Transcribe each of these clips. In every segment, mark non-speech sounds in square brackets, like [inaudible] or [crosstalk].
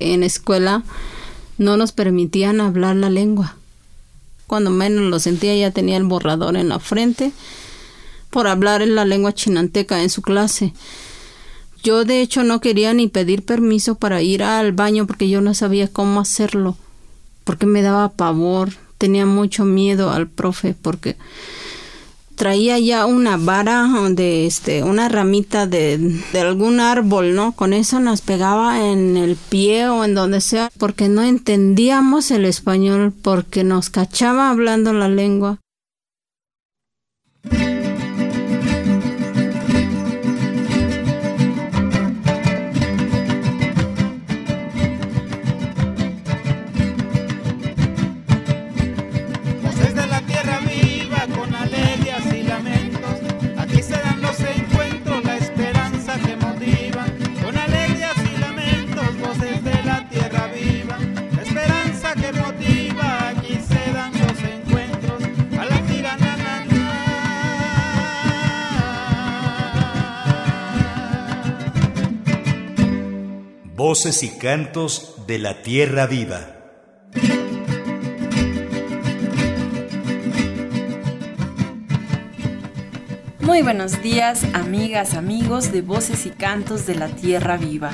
En escuela no nos permitían hablar la lengua. Cuando menos lo sentía ya tenía el borrador en la frente por hablar en la lengua chinanteca en su clase. Yo de hecho no quería ni pedir permiso para ir al baño porque yo no sabía cómo hacerlo, porque me daba pavor, tenía mucho miedo al profe porque traía ya una vara de este una ramita de, de, algún árbol, ¿no? Con eso nos pegaba en el pie o en donde sea, porque no entendíamos el español, porque nos cachaba hablando la lengua. Voces y cantos de la tierra viva. Muy buenos días, amigas, amigos de Voces y Cantos de la Tierra Viva.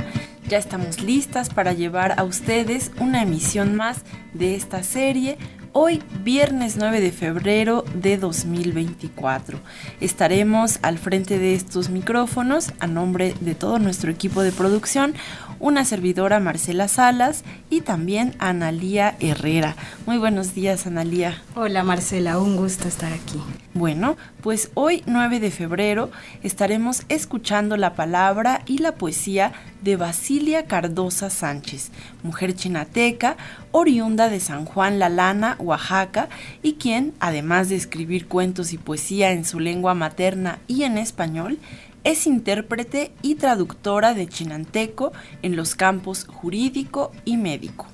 Ya estamos listas para llevar a ustedes una emisión más de esta serie hoy viernes 9 de febrero de 2024. Estaremos al frente de estos micrófonos a nombre de todo nuestro equipo de producción, una servidora Marcela Salas y también Analía Herrera. Muy buenos días Analía. Hola Marcela, un gusto estar aquí. Bueno, pues hoy 9 de febrero estaremos escuchando la palabra y la poesía de Basilia Cardosa Sánchez, mujer chinateca, oriunda de San Juan La Lana, Oaxaca, y quien, además de escribir cuentos y poesía en su lengua materna y en español, es intérprete y traductora de chinanteco en los campos jurídico y médico.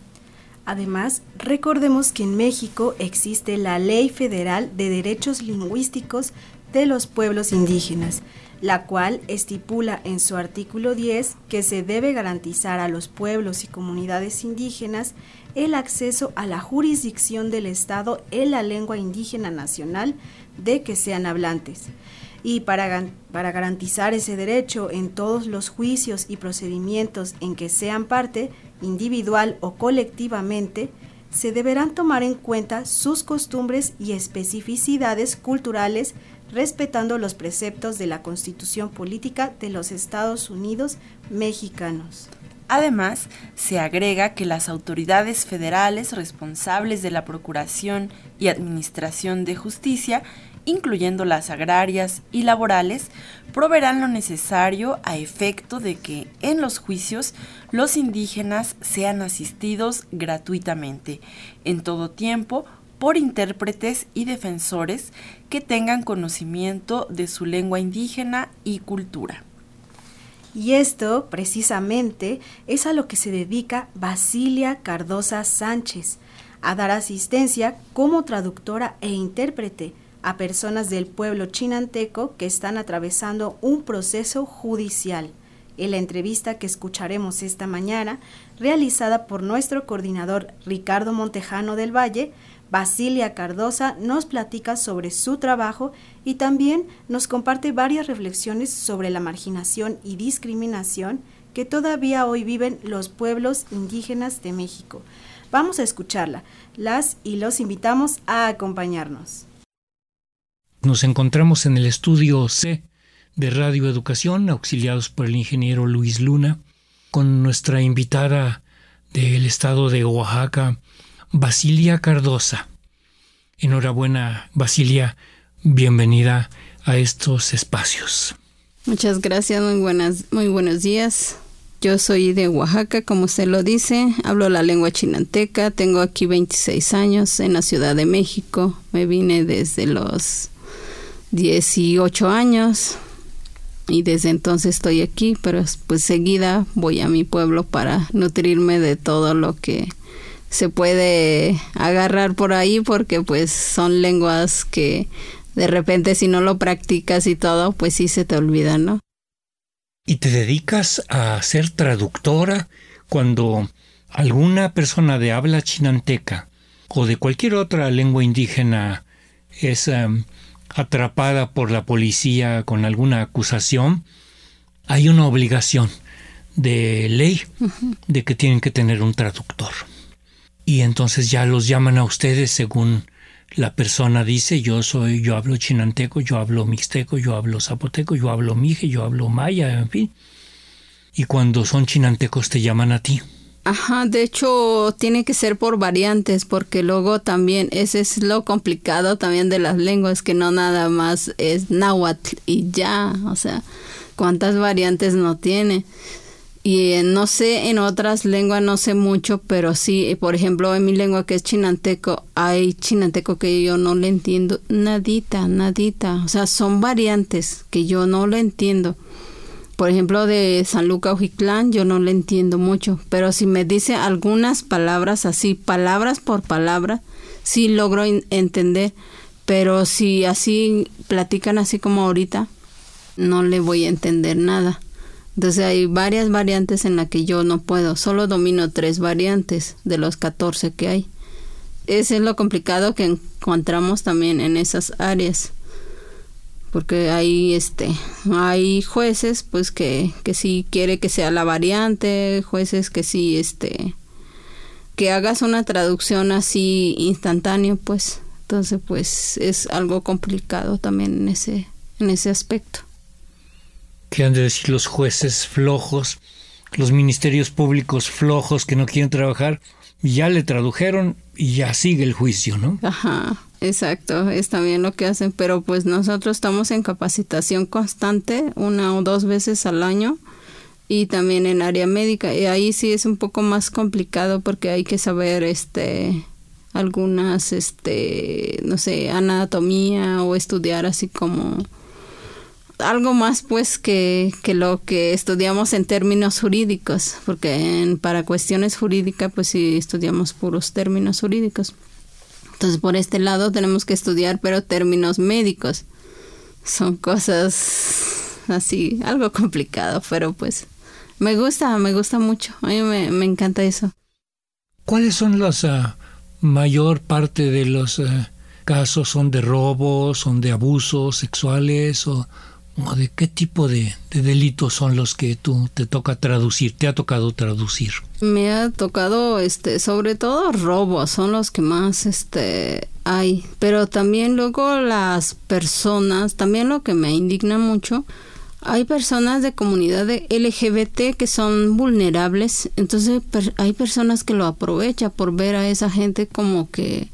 Además, recordemos que en México existe la Ley Federal de Derechos Lingüísticos de los Pueblos Indígenas, la cual estipula en su artículo 10 que se debe garantizar a los pueblos y comunidades indígenas el acceso a la jurisdicción del Estado en la lengua indígena nacional de que sean hablantes. Y para, para garantizar ese derecho en todos los juicios y procedimientos en que sean parte, individual o colectivamente, se deberán tomar en cuenta sus costumbres y especificidades culturales respetando los preceptos de la Constitución Política de los Estados Unidos mexicanos. Además, se agrega que las autoridades federales responsables de la Procuración y Administración de Justicia, incluyendo las agrarias y laborales, proveerán lo necesario a efecto de que en los juicios los indígenas sean asistidos gratuitamente, en todo tiempo, por intérpretes y defensores que tengan conocimiento de su lengua indígena y cultura. Y esto, precisamente, es a lo que se dedica Basilia Cardosa Sánchez, a dar asistencia como traductora e intérprete a personas del pueblo chinanteco que están atravesando un proceso judicial. En la entrevista que escucharemos esta mañana, realizada por nuestro coordinador Ricardo Montejano del Valle, Basilia Cardosa nos platica sobre su trabajo y también nos comparte varias reflexiones sobre la marginación y discriminación que todavía hoy viven los pueblos indígenas de México. Vamos a escucharla. Las y los invitamos a acompañarnos. Nos encontramos en el estudio C de Radio Educación, auxiliados por el ingeniero Luis Luna, con nuestra invitada del estado de Oaxaca, Basilia Cardosa. Enhorabuena, Basilia, bienvenida a estos espacios. Muchas gracias, muy buenas, muy buenos días. Yo soy de Oaxaca, como usted lo dice, hablo la lengua chinanteca, tengo aquí 26 años en la Ciudad de México, me vine desde los 18 años y desde entonces estoy aquí, pero pues seguida voy a mi pueblo para nutrirme de todo lo que se puede agarrar por ahí porque pues son lenguas que de repente si no lo practicas y todo, pues sí se te olvida, ¿no? ¿Y te dedicas a ser traductora cuando alguna persona de habla chinanteca o de cualquier otra lengua indígena es em, atrapada por la policía con alguna acusación, hay una obligación de ley de que tienen que tener un traductor. Y entonces ya los llaman a ustedes según la persona dice, yo soy, yo hablo chinanteco, yo hablo mixteco, yo hablo zapoteco, yo hablo mije, yo hablo maya, en fin. Y cuando son chinantecos te llaman a ti. Ajá, de hecho tiene que ser por variantes, porque luego también ese es lo complicado también de las lenguas, que no nada más es náhuatl y ya, o sea, cuántas variantes no tiene. Y eh, no sé, en otras lenguas no sé mucho, pero sí, por ejemplo, en mi lengua que es chinanteco, hay chinanteco que yo no le entiendo nadita, nadita. O sea, son variantes que yo no le entiendo. Por ejemplo, de San Luca Ojiclán yo no le entiendo mucho, pero si me dice algunas palabras así, palabras por palabra, sí logro entender, pero si así platican así como ahorita, no le voy a entender nada. Entonces hay varias variantes en las que yo no puedo, solo domino tres variantes de los 14 que hay. Ese es lo complicado que encontramos también en esas áreas. Porque hay este hay jueces pues que que sí quiere que sea la variante, jueces que sí este que hagas una traducción así instantáneo, pues. Entonces pues es algo complicado también en ese en ese aspecto. Que han de decir los jueces flojos, los ministerios públicos flojos que no quieren trabajar, ya le tradujeron y ya sigue el juicio, ¿no? Ajá, exacto, es también lo que hacen, pero pues nosotros estamos en capacitación constante, una o dos veces al año y también en área médica y ahí sí es un poco más complicado porque hay que saber este algunas este no sé anatomía o estudiar así como algo más pues que, que, lo que estudiamos en términos jurídicos, porque en, para cuestiones jurídicas pues sí estudiamos puros términos jurídicos. Entonces por este lado tenemos que estudiar pero términos médicos. Son cosas así, algo complicado, pero pues me gusta, me gusta mucho. A mí me, me encanta eso. ¿Cuáles son los uh, mayor parte de los uh, casos? ¿Son de robos, son de abusos sexuales o de qué tipo de, delitos son los que tú te toca traducir, te ha tocado traducir? Me ha tocado, este, sobre todo robos, son los que más, este, hay. Pero también luego las personas, también lo que me indigna mucho, hay personas de comunidad de LGBT que son vulnerables, entonces hay personas que lo aprovechan por ver a esa gente como que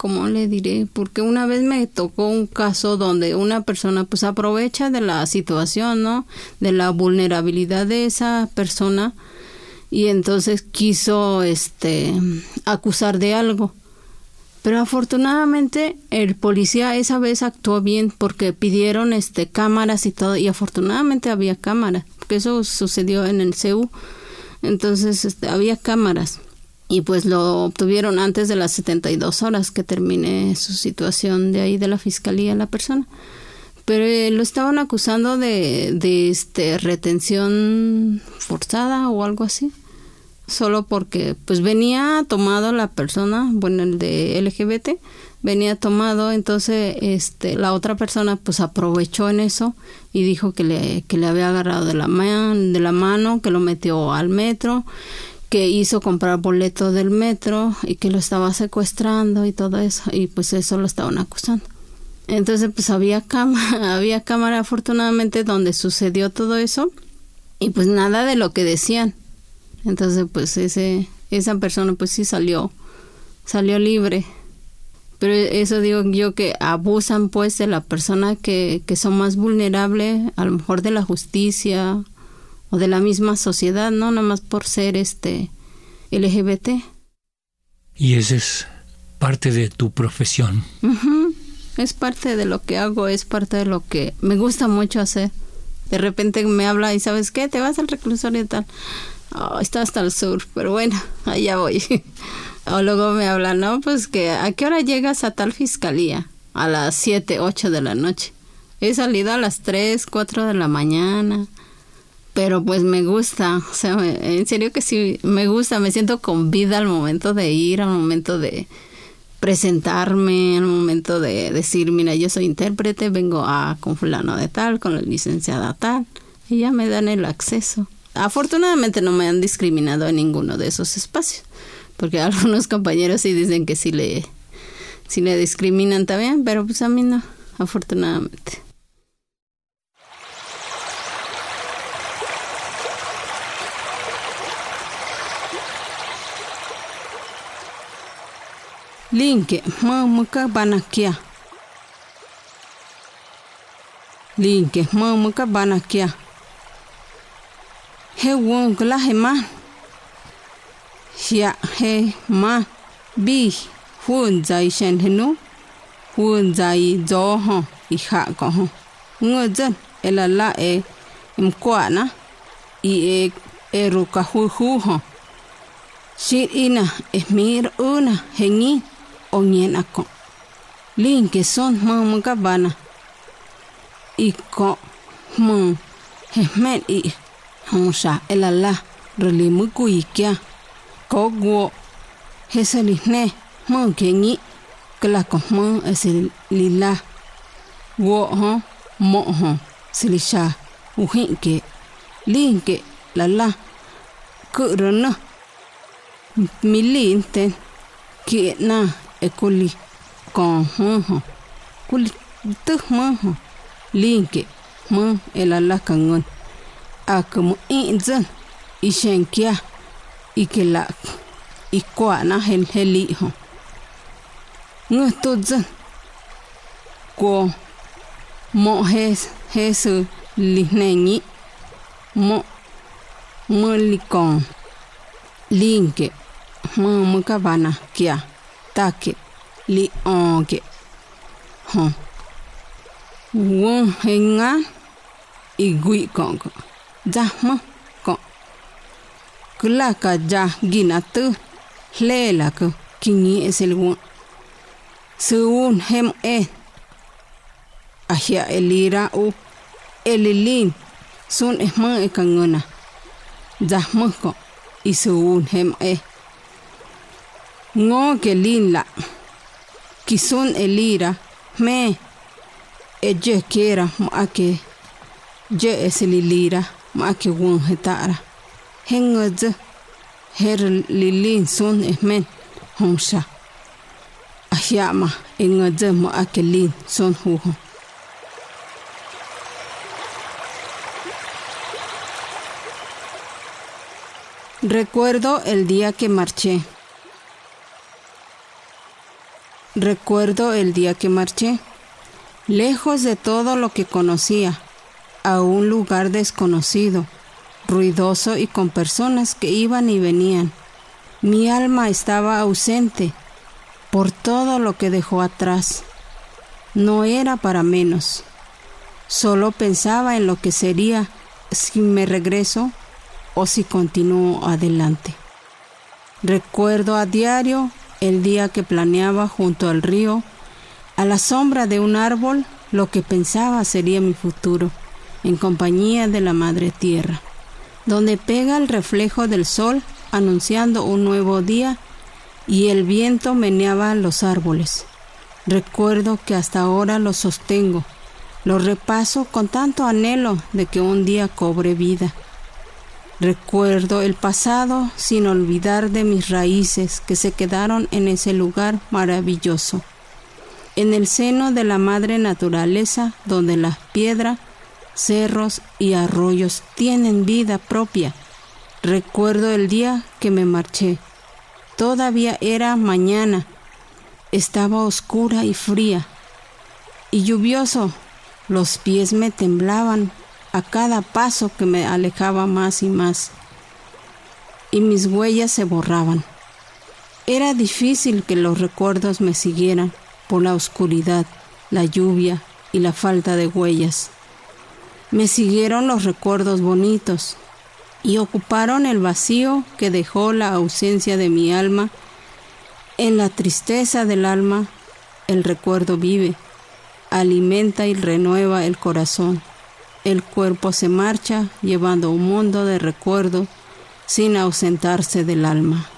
¿cómo le diré? Porque una vez me tocó un caso donde una persona pues aprovecha de la situación, ¿no? De la vulnerabilidad de esa persona y entonces quiso este acusar de algo. Pero afortunadamente el policía esa vez actuó bien porque pidieron este cámaras y todo y afortunadamente había cámaras, porque eso sucedió en el CEU. Entonces este, había cámaras y pues lo obtuvieron antes de las 72 horas que termine su situación de ahí de la fiscalía la persona. Pero eh, lo estaban acusando de, de este retención forzada o algo así solo porque pues venía tomado la persona bueno el de LGBT venía tomado entonces este la otra persona pues aprovechó en eso y dijo que le que le había agarrado de la de la mano que lo metió al metro que hizo comprar boleto del metro y que lo estaba secuestrando y todo eso y pues eso lo estaban acusando. Entonces pues había cámara, [laughs] había cámara afortunadamente donde sucedió todo eso y pues nada de lo que decían. Entonces pues ese esa persona pues sí salió salió libre. Pero eso digo yo que abusan pues de la persona que, que son más vulnerables, a lo mejor de la justicia o de la misma sociedad, no nada más por ser este LGBT. Y esa es parte de tu profesión. Es parte de lo que hago, es parte de lo que me gusta mucho hacer. De repente me habla y sabes qué, te vas al reclusorio y tal. Oh, está hasta el sur, pero bueno, allá voy. [laughs] o luego me habla, no, pues que a qué hora llegas a tal fiscalía? A las 7, 8 de la noche. He salido a las 3, 4 de la mañana pero pues me gusta, o sea, en serio que sí, me gusta, me siento con vida al momento de ir, al momento de presentarme, al momento de decir, mira, yo soy intérprete, vengo a con fulano de tal, con la licenciada tal, y ya me dan el acceso. Afortunadamente no me han discriminado en ninguno de esos espacios, porque [laughs] algunos compañeros sí dicen que sí le, sí le discriminan también, pero pues a mí no, afortunadamente. linke mamuka banakia. Linke mamuka banakia. He wong la he ma. Hia he ma bi hunza i shen henu. Hunza i zoho i hako ho. Ngo zan elala e mkua na i e eru ka hu hu ho. Ina e mir una hengi. Ina e mir una hengi. ongen ako. Linke son mama kabana. Iko mung hemmet i hamusa elala rali muku ikya. Kogwo hesali ne mung kengi kelako mung esilila. Wo ho, mo ho silisha uhinke linke lala kurana milinte kietna ekuli con hunho kuli tu hunho linke mun elala kangun akamu inzan ishenkia e ikelak ikwa e na hen heli ho. Ngutuzan ko mo hes hesu lihneni mo mulikon linke mu mukabana kia. Take. Li onge. Hon won henga. Igui kong jahma kong kula ka ja gina tu. Lela ko. Kingi esel won suun hem e. Ahia elira u. Elilin. Sun ehma e kangona. Ja ma isuun hem e. ke lin la kisun elira. Me eje kera mo ake je esililira mo ake won hetara hengoz her lilin sun ehmen homsha. Ahyama engoz mo ake lin sun huho Recuerdo el día que marché. Recuerdo el día que marché, lejos de todo lo que conocía, a un lugar desconocido, ruidoso y con personas que iban y venían. Mi alma estaba ausente por todo lo que dejó atrás. No era para menos. Solo pensaba en lo que sería si me regreso o si continúo adelante. Recuerdo a diario el día que planeaba junto al río, a la sombra de un árbol, lo que pensaba sería mi futuro, en compañía de la Madre Tierra, donde pega el reflejo del sol anunciando un nuevo día y el viento meneaba los árboles. Recuerdo que hasta ahora lo sostengo, lo repaso con tanto anhelo de que un día cobre vida. Recuerdo el pasado sin olvidar de mis raíces que se quedaron en ese lugar maravilloso, en el seno de la madre naturaleza donde las piedras, cerros y arroyos tienen vida propia. Recuerdo el día que me marché. Todavía era mañana. Estaba oscura y fría. Y lluvioso. Los pies me temblaban a cada paso que me alejaba más y más, y mis huellas se borraban. Era difícil que los recuerdos me siguieran por la oscuridad, la lluvia y la falta de huellas. Me siguieron los recuerdos bonitos y ocuparon el vacío que dejó la ausencia de mi alma. En la tristeza del alma, el recuerdo vive, alimenta y renueva el corazón el cuerpo se marcha llevando un mundo de recuerdo sin ausentarse del alma.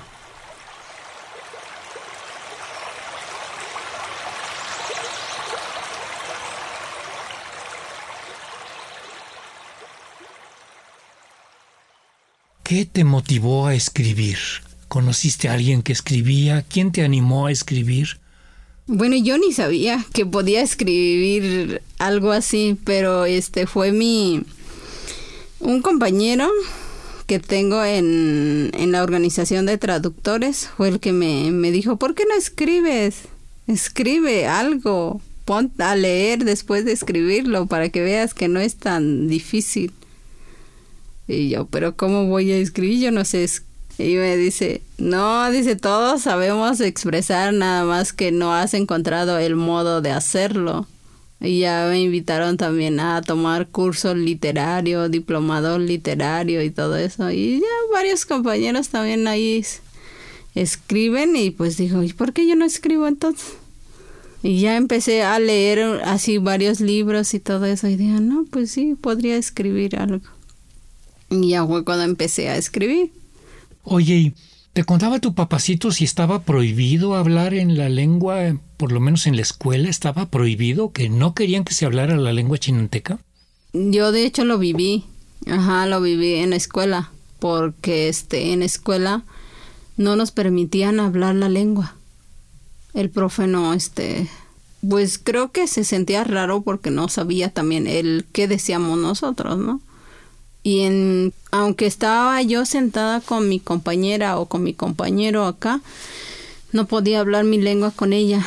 ¿Qué te motivó a escribir? ¿Conociste a alguien que escribía? ¿Quién te animó a escribir? Bueno, yo ni sabía que podía escribir algo así, pero este fue mi un compañero que tengo en, en la organización de traductores fue el que me, me dijo, ¿por qué no escribes? Escribe algo, pon a leer después de escribirlo para que veas que no es tan difícil. Y yo, pero ¿cómo voy a escribir? Yo no sé. Y me dice, no, dice, todos sabemos expresar, nada más que no has encontrado el modo de hacerlo. Y ya me invitaron también a tomar curso literario, diplomador literario y todo eso. Y ya varios compañeros también ahí escriben y pues dijo, ¿y por qué yo no escribo entonces? Y ya empecé a leer así varios libros y todo eso y dije, no, pues sí, podría escribir algo. Y ya fue cuando empecé a escribir. Oye, ¿te contaba tu papacito si estaba prohibido hablar en la lengua, por lo menos en la escuela, estaba prohibido, que no querían que se hablara la lengua chinanteca? Yo de hecho lo viví, ajá, lo viví en la escuela, porque este, en la escuela no nos permitían hablar la lengua. El profe no, este, pues creo que se sentía raro porque no sabía también el qué decíamos nosotros, ¿no? y en, aunque estaba yo sentada con mi compañera o con mi compañero acá, no podía hablar mi lengua con ella.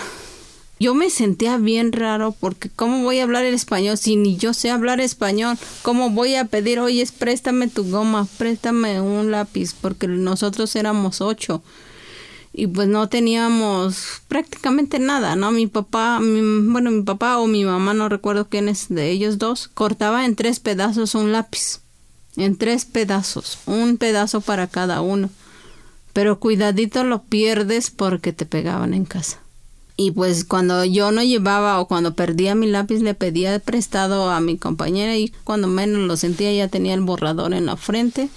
Yo me sentía bien raro porque ¿cómo voy a hablar el español si ni yo sé hablar español? ¿Cómo voy a pedir, oye, préstame tu goma, préstame un lápiz? Porque nosotros éramos ocho y pues no teníamos prácticamente nada, ¿no? Mi papá, bueno, mi papá o mi mamá, no recuerdo quién es de ellos dos, cortaba en tres pedazos un lápiz en tres pedazos, un pedazo para cada uno. Pero cuidadito lo pierdes porque te pegaban en casa. Y pues cuando yo no llevaba o cuando perdía mi lápiz le pedía prestado a mi compañera y cuando menos lo sentía ya tenía el borrador en la frente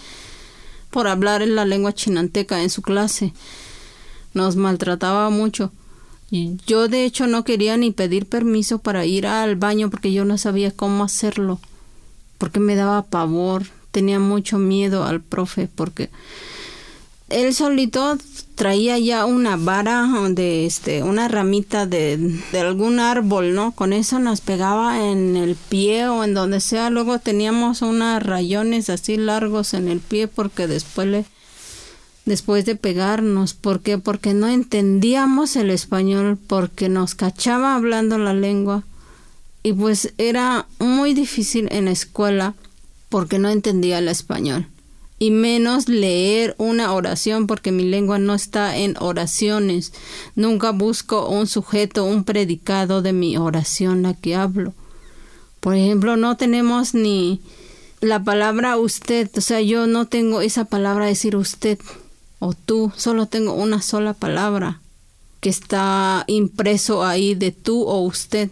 por hablar en la lengua chinanteca en su clase. Nos maltrataba mucho. Yo de hecho no quería ni pedir permiso para ir al baño porque yo no sabía cómo hacerlo, porque me daba pavor, tenía mucho miedo al profe porque él solito traía ya una vara de este una ramita de, de, algún árbol no con eso nos pegaba en el pie o en donde sea. Luego teníamos unos rayones así largos en el pie porque después le después de pegarnos. ¿por qué? porque no entendíamos el español porque nos cachaba hablando la lengua. Y pues era muy difícil en la escuela porque no entendía el español y menos leer una oración porque mi lengua no está en oraciones. Nunca busco un sujeto, un predicado de mi oración la que hablo. Por ejemplo, no tenemos ni la palabra usted, o sea, yo no tengo esa palabra decir usted o tú, solo tengo una sola palabra que está impreso ahí de tú o usted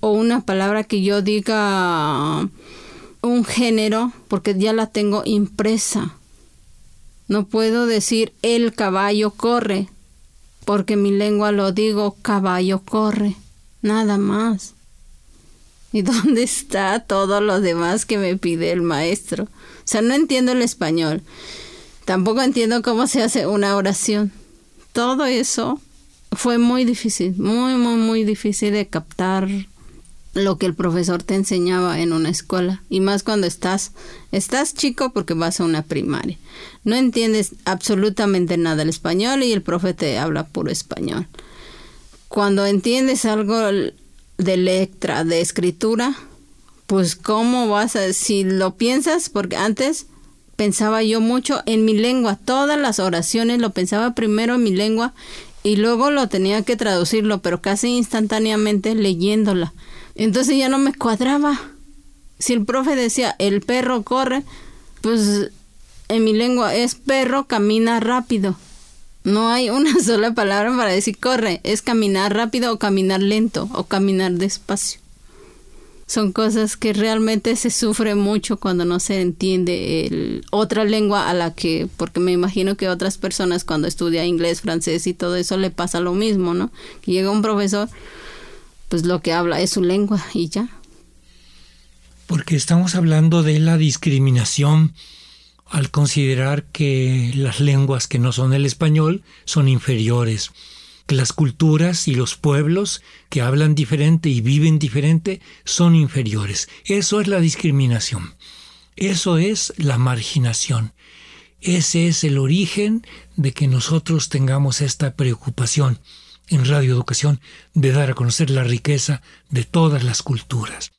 o una palabra que yo diga un género porque ya la tengo impresa. No puedo decir el caballo corre porque mi lengua lo digo caballo corre, nada más. ¿Y [laughs] dónde está todo lo demás que me pide el maestro? O sea, no entiendo el español. Tampoco entiendo cómo se hace una oración. Todo eso fue muy difícil, muy, muy, muy difícil de captar lo que el profesor te enseñaba en una escuela y más cuando estás estás chico porque vas a una primaria. No entiendes absolutamente nada del español y el profe te habla puro español. Cuando entiendes algo de letra, de escritura, pues cómo vas a si lo piensas porque antes pensaba yo mucho en mi lengua, todas las oraciones lo pensaba primero en mi lengua y luego lo tenía que traducirlo, pero casi instantáneamente leyéndola entonces ya no me cuadraba. Si el profe decía, el perro corre, pues en mi lengua es perro, camina rápido. No hay [laughs] una sola palabra para decir corre, es caminar rápido o caminar lento o caminar despacio. son cosas que realmente se sufre mucho cuando no se entiende el, otra lengua a la que, porque me imagino que otras personas cuando estudia inglés, francés y todo eso le pasa lo mismo, ¿no? Llega un profesor, pues lo que habla es su lengua y ya. Porque estamos hablando de la discriminación al considerar que las lenguas que no son el español son inferiores que las culturas y los pueblos que hablan diferente y viven diferente son inferiores. Eso es la discriminación. Eso es la marginación. Ese es el origen de que nosotros tengamos esta preocupación en Radio Educación de dar a conocer la riqueza de todas las culturas.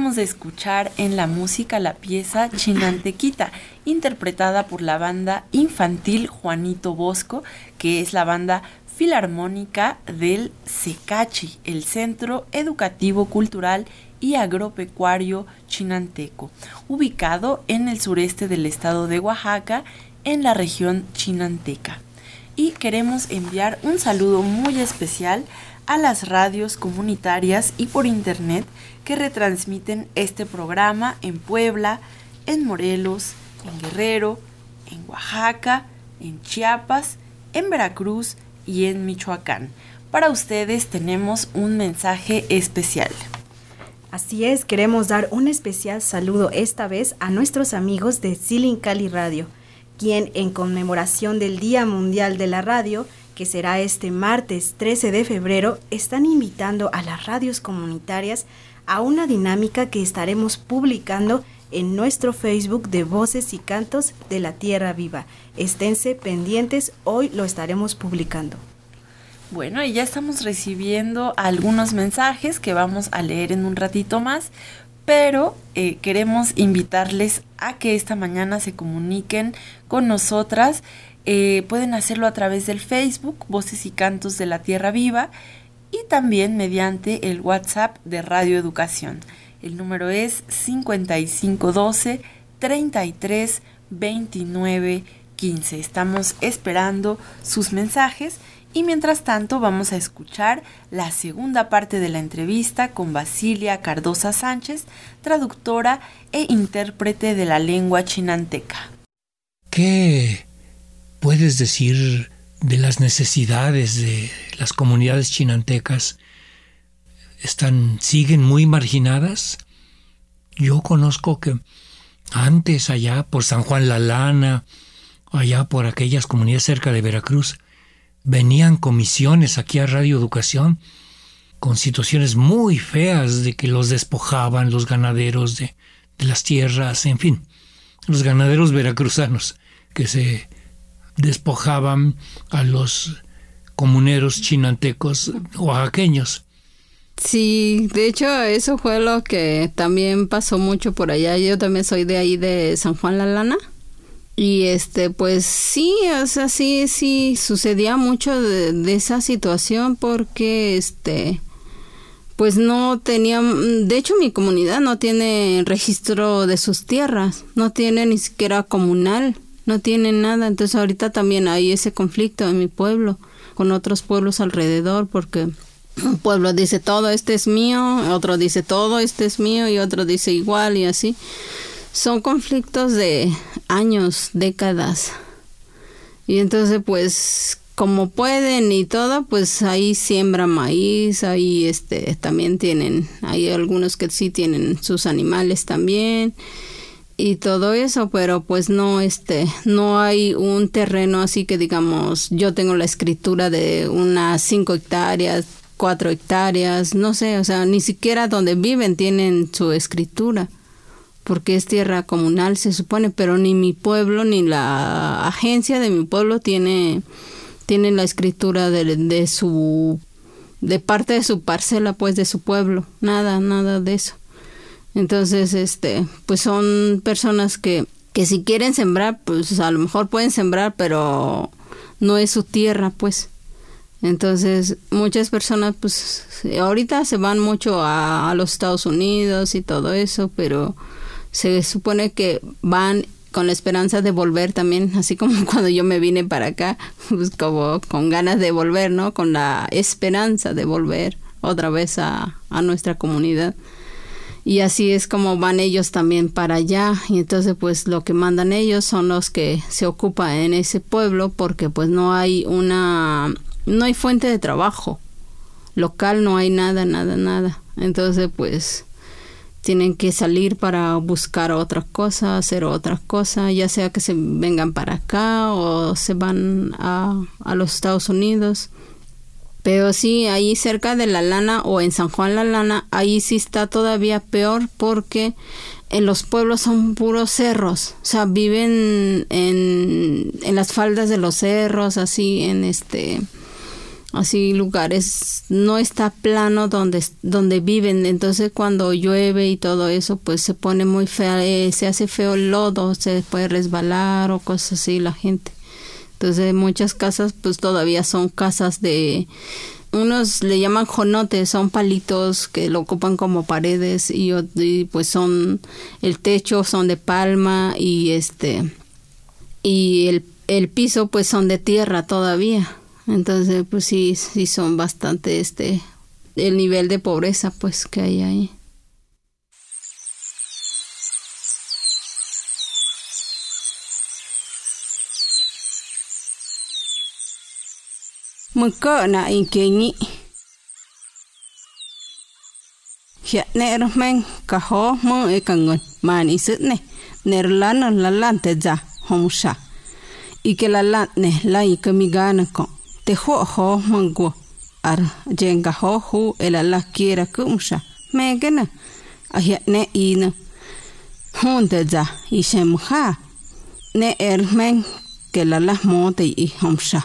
De escuchar en la música la pieza Chinantequita, interpretada por la banda infantil Juanito Bosco, que es la banda filarmónica del SECACHI, el Centro Educativo Cultural y Agropecuario Chinanteco, ubicado en el sureste del estado de Oaxaca, en la región chinanteca. Y queremos enviar un saludo muy especial a las radios comunitarias y por internet que retransmiten este programa en Puebla, en Morelos, en Guerrero, en Oaxaca, en Chiapas, en Veracruz y en Michoacán. Para ustedes tenemos un mensaje especial. Así es, queremos dar un especial saludo esta vez a nuestros amigos de Silin Cali Radio, quien en conmemoración del Día Mundial de la Radio, que será este martes 13 de febrero, están invitando a las radios comunitarias a una dinámica que estaremos publicando en nuestro Facebook de Voces y Cantos de la Tierra Viva. Esténse pendientes, hoy lo estaremos publicando. Bueno, y ya estamos recibiendo algunos mensajes que vamos a leer en un ratito más, pero eh, queremos invitarles a que esta mañana se comuniquen con nosotras. Eh, pueden hacerlo a través del Facebook, Voces y Cantos de la Tierra Viva, y también mediante el WhatsApp de Radio Educación. El número es 5512 33 29 15. Estamos esperando sus mensajes y mientras tanto vamos a escuchar la segunda parte de la entrevista con Basilia Cardosa Sánchez, traductora e intérprete de la lengua chinanteca. ¿Qué puedes decir de las necesidades de las comunidades chinantecas? ¿Están, siguen muy marginadas? Yo conozco que antes allá por San Juan La Lana, allá por aquellas comunidades cerca de Veracruz, venían comisiones aquí a Radio Educación con situaciones muy feas de que los despojaban los ganaderos de, de las tierras, en fin, los ganaderos veracruzanos que se despojaban a los comuneros chinantecos oaxaqueños. Sí, de hecho eso fue lo que también pasó mucho por allá. Yo también soy de ahí de San Juan La Lana. Y este, pues sí, o sea, sí, sucedía mucho de, esa situación porque este, pues no tenía, de hecho mi comunidad no tiene registro de sus tierras, no tiene ni siquiera comunal, no tiene nada, entonces ahorita también hay ese conflicto en mi pueblo con otros pueblos alrededor porque un pueblo dice todo este es mío, otro dice todo este es mío y otro dice igual y así. Son conflictos de años, décadas. Y entonces pues como pueden y todo, pues ahí siembra maíz, ahí este también tienen, hay algunos que sí tienen sus animales también y todo eso, pero pues no este no hay un terreno así que digamos, yo tengo la escritura de unas cinco hectáreas, cuatro hectáreas, no sé, o sea, ni siquiera donde viven tienen su escritura porque es tierra comunal, se supone, pero ni mi pueblo ni la agencia de mi pueblo tiene, tiene la escritura de, de su de parte de su parcela, pues de su pueblo, nada, nada de eso. Entonces, este, pues son personas que, que si quieren sembrar, pues a lo mejor pueden sembrar, pero no es su tierra, pues. Entonces, muchas personas, pues, ahorita se van mucho a, a los Estados Unidos y todo eso, pero se supone que van con la esperanza de volver también, [laughs] así como cuando yo me vine para acá, pues como con ganas de volver, ¿no? Con la esperanza de volver otra vez a, a nuestra comunidad. Y así es como van ellos también para allá. Y entonces pues lo que mandan ellos son los que se ocupan en ese pueblo porque pues no hay una, no hay fuente de trabajo. Local no hay nada, nada, nada. Entonces pues tienen que salir para buscar otra cosa, hacer otra cosa, ya sea que se vengan para acá o se van a, a los Estados Unidos. Pero sí, ahí cerca de La Lana o en San Juan La Lana, ahí sí está todavía peor porque en los pueblos son puros cerros, o sea, viven en, en las faldas de los cerros, así en este así lugares no está plano donde donde viven. Entonces cuando llueve y todo eso pues se pone muy fea eh, se hace feo el lodo se puede resbalar o cosas así la gente entonces muchas casas pues todavía son casas de unos le llaman jonotes, son palitos que lo ocupan como paredes y, pues son el techo son de palma y este y el, el piso pues son de tierra todavía. Entonces pues sí sí son bastante este el nivel de pobreza pues que hay ahí. mɨkǝ'ɨna inkenyi jia'ne'er jmén kajó jmɨ ikaŋön e man e isɨ'ne nerlánä lalán tedsa jomuxa ikelalá'ne la ikamigánaco tejuo' jó jmaŋguo ar yenkajó ju elalakiera kɨ'muxa jmékenä ajia'ne inä jún tedsa ixemjaa ne'er jmén kelalajmó tei'i jomuxa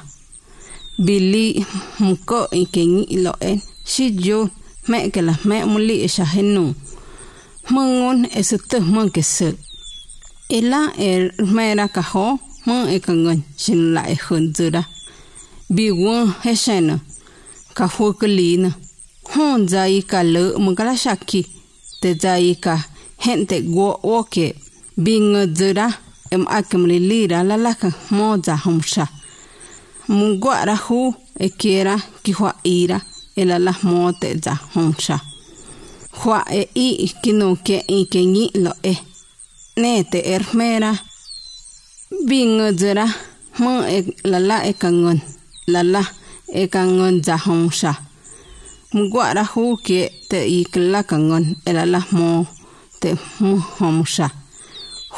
Billy mko ikengi iloen shijo mẹ kala mẹ muli shahenu mangon esut mang kesel ela er mera kaho mang ekangan shin lai khunzura biwon heshena kaho kelina hon zai kala mangala shaki te zai ka hente go oke bing zura em akemli lira lalaka moza humsha mungwara hu ekiera ki hua ira ela las mote honsha hua e i kinu ke i lo e. Ne te ermera bingzera mo e la la e kangon. La la e kangon za honsha mungwara hu ke te i kla kangon ela las mo te honsha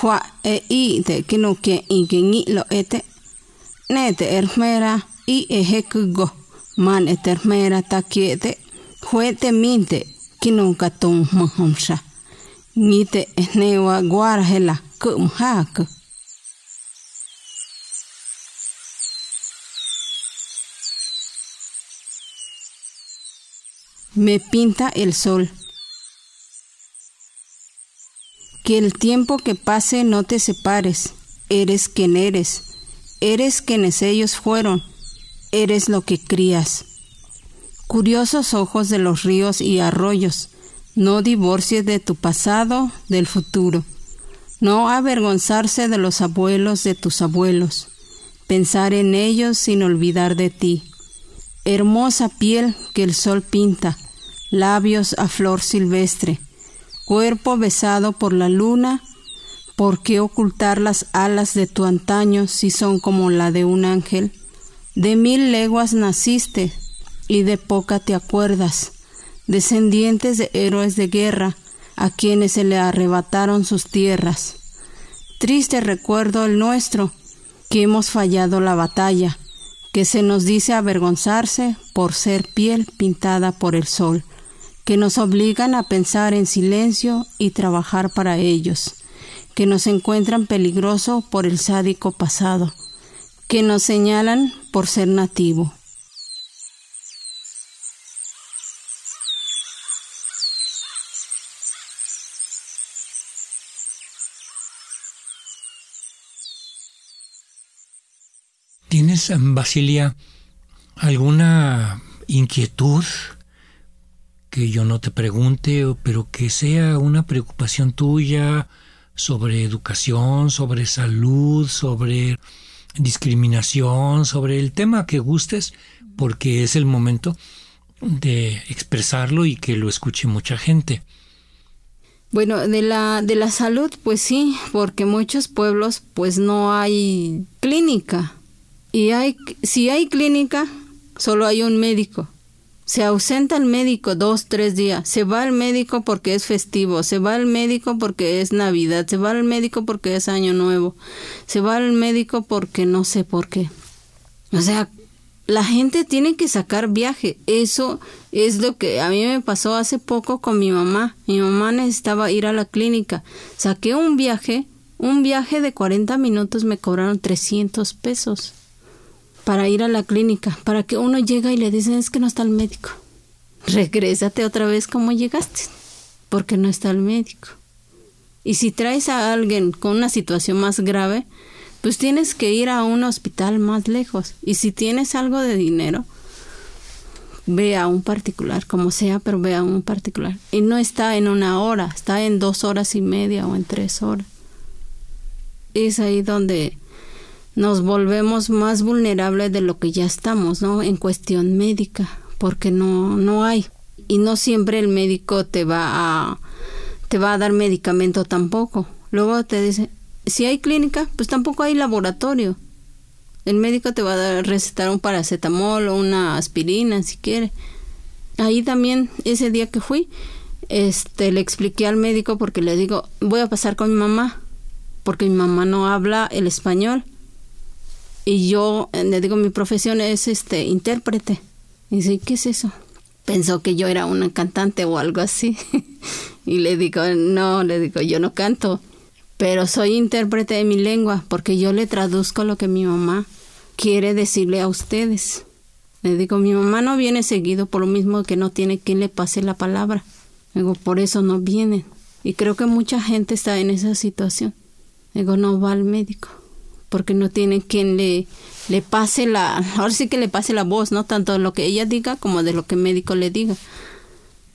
hua e i te kinu ke i ni lo e te ne te ermera i e hekugo man e termera takiete huete minte kinunka tun mahomsha ngite ehnewa guara hela kum haka Me pinta el sol. Que el tiempo que pase no te separes. Eres quien eres Eres quienes ellos fueron, eres lo que crías. Curiosos ojos de los ríos y arroyos, no divorcies de tu pasado del futuro. No avergonzarse de los abuelos de tus abuelos, pensar en ellos sin olvidar de ti. Hermosa piel que el sol pinta, labios a flor silvestre, cuerpo besado por la luna ¿Por qué ocultar las alas de tu antaño si son como la de un ángel? De mil leguas naciste y de poca te acuerdas, descendientes de héroes de guerra a quienes se le arrebataron sus tierras. Triste recuerdo el nuestro, que hemos fallado la batalla, que se nos dice avergonzarse por ser piel pintada por el sol, que nos obligan a pensar en silencio y trabajar para ellos que nos encuentran peligroso por el sádico pasado, que nos señalan por ser nativo. ¿Tienes, Basilia, alguna inquietud que yo no te pregunte, pero que sea una preocupación tuya, sobre educación, sobre salud, sobre discriminación, sobre el tema que gustes, porque es el momento de expresarlo y que lo escuche mucha gente. Bueno, de la de la salud pues sí, porque muchos pueblos pues no hay clínica y hay si hay clínica solo hay un médico se ausenta el médico dos, tres días, se va al médico porque es festivo, se va al médico porque es Navidad, se va al médico porque es Año Nuevo, se va al médico porque no sé por qué. O sea, la gente tiene que sacar viaje. Eso es lo que a mí me pasó hace poco con mi mamá. Mi mamá necesitaba ir a la clínica. Saqué un viaje, un viaje de 40 minutos me cobraron 300 pesos. Para ir a la clínica, para que uno llega y le dicen es que no está el médico. Regrésate otra vez como llegaste, porque no está el médico. Y si traes a alguien con una situación más grave, pues tienes que ir a un hospital más lejos. Y si tienes algo de dinero, ve a un particular, como sea, pero ve a un particular. Y no está en una hora, está en dos horas y media o en tres horas. Es ahí donde nos volvemos más vulnerables de lo que ya estamos, ¿no? En cuestión médica, porque no, no hay. Y no siempre el médico te va a, te va a dar medicamento tampoco. Luego te dice, si hay clínica, pues tampoco hay laboratorio. El médico te va a recetar un paracetamol o una aspirina si quiere. Ahí también, ese día que fui, este, le expliqué al médico porque le digo, voy a pasar con mi mamá, porque mi mamá no habla el español y yo eh, le digo mi profesión es este intérprete. Y dice qué es eso pensó que yo era una cantante o algo así. [laughs] Y le digo no le digo yo no canto pero soy intérprete de mi lengua porque yo le traduzco lo que mi mamá quiere decirle a ustedes le digo mi mamá no viene seguido por lo mismo que no tiene quien le pase la palabra digo por eso no viene y creo que mucha gente está en esa situación. Digo no va al médico porque no tiene quien le, le pase la, ahora sí que le pase la voz, ¿no? Tanto de lo que ella diga como de lo que el médico le diga.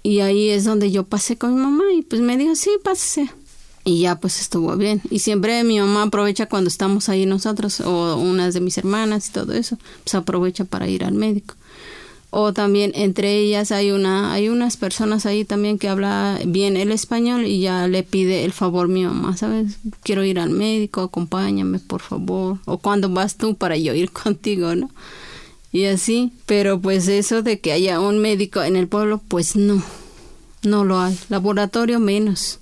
Y ahí es donde yo pasé con mi mamá y pues me dijo, sí, pásese. Y ya pues estuvo bien. Y siempre mi mamá aprovecha cuando estamos ahí nosotros o unas de mis hermanas y todo eso, pues aprovecha para ir al médico o también entre ellas hay una hay unas personas ahí también que habla bien el español y ya le pide el favor mi mamá sabes quiero ir al médico acompáñame por favor o cuando vas tú para yo ir [laughs] contigo no y así pero pues eso de que haya un médico en el pueblo pues no no lo hay. Laboratorio menos.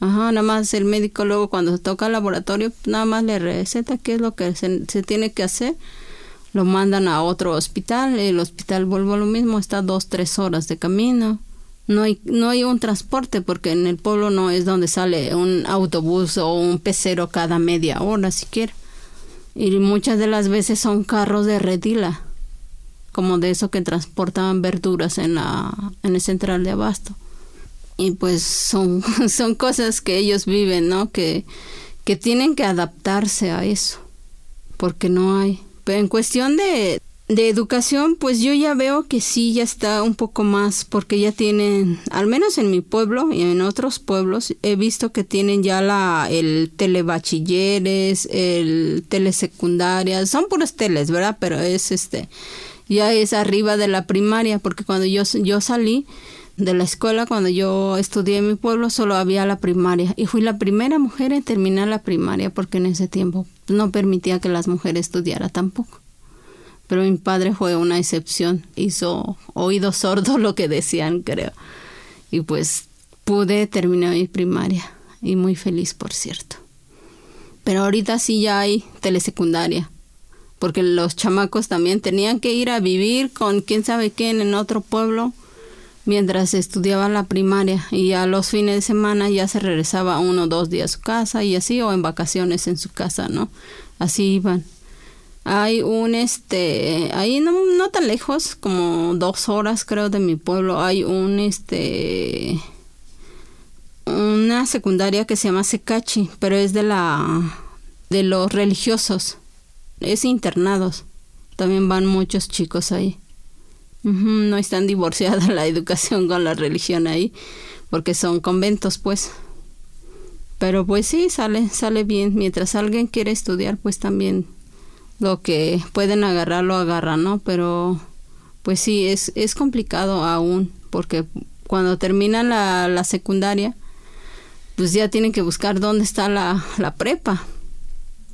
Ajá nada más el médico luego cuando toca el laboratorio nada más le receta qué es lo que se, se tiene que hacer lo mandan a otro hospital, el hospital vuelve a lo mismo, está dos, tres horas de camino. No hay, no hay un transporte porque en el pueblo no es donde sale un autobús o un pecero cada media hora siquiera. Y muchas de las veces son carros de redila, como de eso que transportaban verduras en la en el central de abasto. Y pues son, [laughs] son cosas que ellos viven, ¿no? Que, que tienen que adaptarse a eso, porque no hay en cuestión de, de educación, pues yo ya veo que sí, ya está un poco más, porque ya tienen, al menos en mi pueblo y en otros pueblos, he visto que tienen ya la, el telebachilleres, el telesecundaria, son puros teles, ¿verdad? Pero es este, ya es arriba de la primaria, porque cuando yo, yo salí de la escuela, cuando yo estudié en mi pueblo, solo había la primaria, y fui la primera mujer en terminar la primaria, porque en ese tiempo no permitía que las mujeres estudiaran tampoco. Pero mi padre fue una excepción, hizo oído sordo lo que decían, creo. Y pues pude terminar mi primaria y muy feliz, por cierto. Pero ahorita sí ya hay telesecundaria, porque los chamacos también tenían que ir a vivir con quién sabe quién en otro pueblo mientras estudiaban la primaria y a los fines de semana ya se regresaba uno o dos días a su casa y así o en vacaciones en su casa, ¿no? Así iban. Hay un este, ahí no, no tan lejos, como dos horas creo de mi pueblo, hay un este, una secundaria que se llama Secachi, pero es de la, de los religiosos, es internados, también van muchos chicos ahí no están divorciada [laughs] la educación con la religión ahí, porque son conventos, pues. Pero pues sí, sale, sale bien. Mientras alguien quiere estudiar, pues también lo que pueden agarrar lo agarran, ¿no? Pero pues sí, es, es complicado aún, porque cuando terminan la, la secundaria, pues ya tienen que buscar dónde está la, la prepa.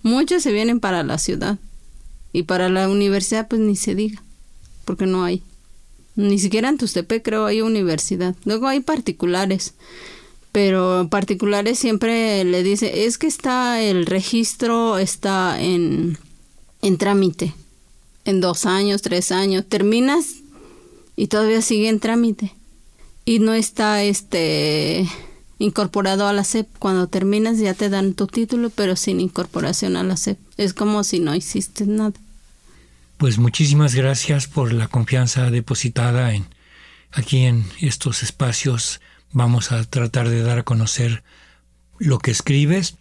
Muchos se vienen para la ciudad y para la universidad pues ni se diga, porque no hay. Ni siquiera en Tustepec creo hay universidad. Luego hay particulares. Pero particulares siempre le dice, es que está el registro, está en, en trámite. En dos años, tres años. Terminas y todavía sigue en trámite. Y no está este incorporado a la SEP. Cuando terminas ya te dan tu título, pero sin incorporación a la SEP. Es como si no hiciste nada. Pues muchísimas gracias por la confianza depositada en aquí en estos espacios. Vamos a tratar de dar a conocer lo que escribes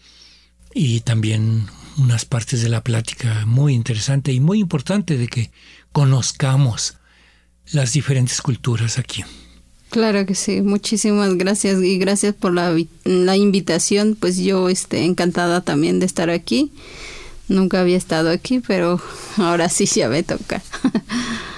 y también unas partes de la plática muy interesante y muy importante de que conozcamos las diferentes culturas aquí. Claro que sí, muchísimas gracias y gracias por la, la invitación, pues yo este, encantada también de estar aquí. Nunca había estado aquí, pero ahora sí ya me toca. [laughs]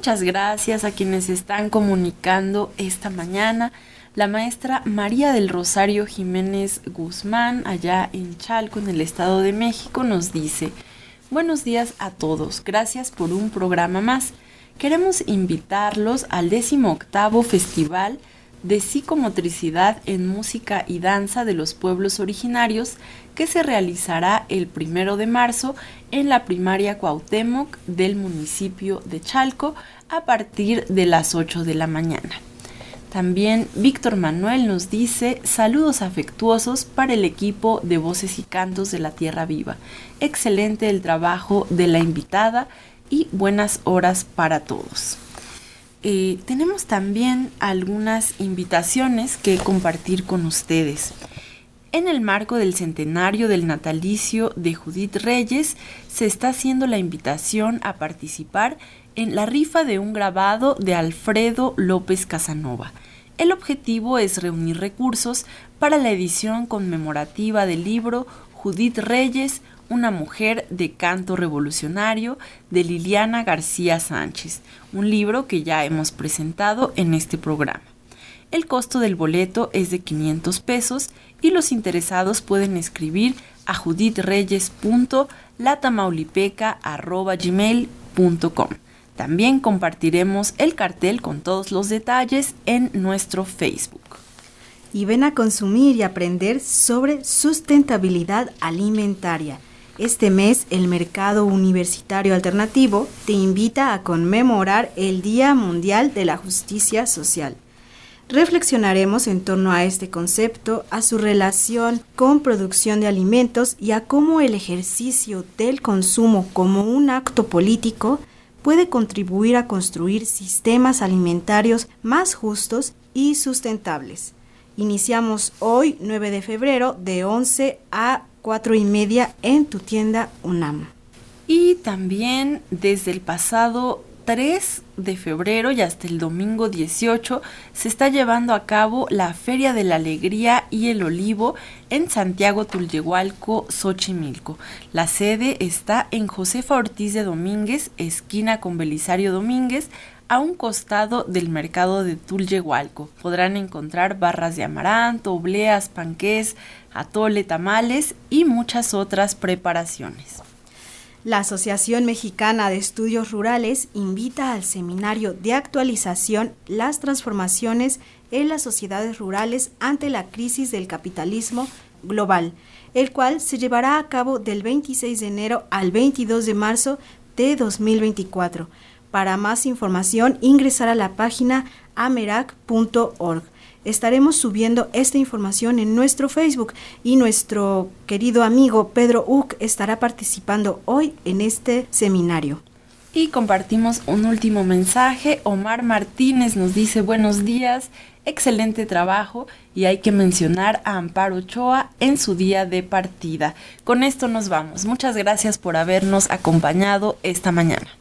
Muchas gracias a quienes están comunicando esta mañana. La maestra María del Rosario Jiménez Guzmán, allá en Chalco, en el Estado de México, nos dice, Buenos días a todos, gracias por un programa más. Queremos invitarlos al 18 Festival de Psicomotricidad en Música y Danza de los Pueblos Originarios que se realizará el primero de marzo en la primaria Cuauhtémoc del municipio de Chalco a partir de las 8 de la mañana. También Víctor Manuel nos dice saludos afectuosos para el equipo de Voces y Cantos de la Tierra Viva. Excelente el trabajo de la invitada y buenas horas para todos. Eh, tenemos también algunas invitaciones que compartir con ustedes. En el marco del centenario del natalicio de Judith Reyes, se está haciendo la invitación a participar en la rifa de un grabado de Alfredo López Casanova. El objetivo es reunir recursos para la edición conmemorativa del libro Judith Reyes, una mujer de canto revolucionario de Liliana García Sánchez, un libro que ya hemos presentado en este programa. El costo del boleto es de 500 pesos y los interesados pueden escribir a juditreyes.latamaulipeca.gmail.com. También compartiremos el cartel con todos los detalles en nuestro Facebook. Y ven a consumir y aprender sobre sustentabilidad alimentaria. Este mes el Mercado Universitario Alternativo te invita a conmemorar el Día Mundial de la Justicia Social. Reflexionaremos en torno a este concepto, a su relación con producción de alimentos y a cómo el ejercicio del consumo como un acto político puede contribuir a construir sistemas alimentarios más justos y sustentables. Iniciamos hoy, 9 de febrero, de 11 a 4 y media en tu tienda UNAM. Y también desde el pasado 3 de febrero y hasta el domingo 18 se está llevando a cabo la Feria de la Alegría y el Olivo en Santiago Tulyehualco, Xochimilco. La sede está en Josefa Ortiz de Domínguez, esquina con Belisario Domínguez, a un costado del mercado de Tulyehualco. Podrán encontrar barras de amaranto, obleas, panqués, atole, tamales y muchas otras preparaciones. La Asociación Mexicana de Estudios Rurales invita al seminario de actualización Las transformaciones en las sociedades rurales ante la crisis del capitalismo global, el cual se llevará a cabo del 26 de enero al 22 de marzo de 2024. Para más información, ingresar a la página amerac.org estaremos subiendo esta información en nuestro Facebook y nuestro querido amigo Pedro Uc estará participando hoy en este seminario. Y compartimos un último mensaje. Omar Martínez nos dice buenos días, excelente trabajo y hay que mencionar a Amparo Ochoa en su día de partida. Con esto nos vamos. Muchas gracias por habernos acompañado esta mañana.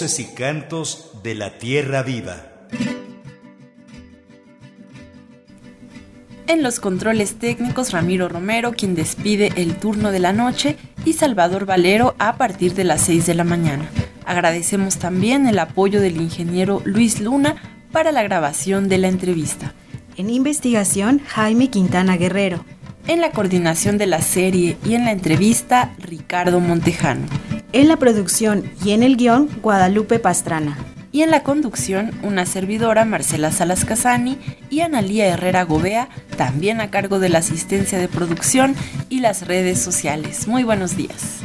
Voces y cantos de la tierra viva. En los controles técnicos, Ramiro Romero, quien despide el turno de la noche, y Salvador Valero a partir de las 6 de la mañana. Agradecemos también el apoyo del ingeniero Luis Luna para la grabación de la entrevista. En investigación, Jaime Quintana Guerrero. En la coordinación de la serie y en la entrevista, Ricardo Montejano. En la producción y en el guion, Guadalupe Pastrana. Y en la conducción, una servidora, Marcela Salas Casani, y Analía Herrera Gobea, también a cargo de la asistencia de producción y las redes sociales. Muy buenos días.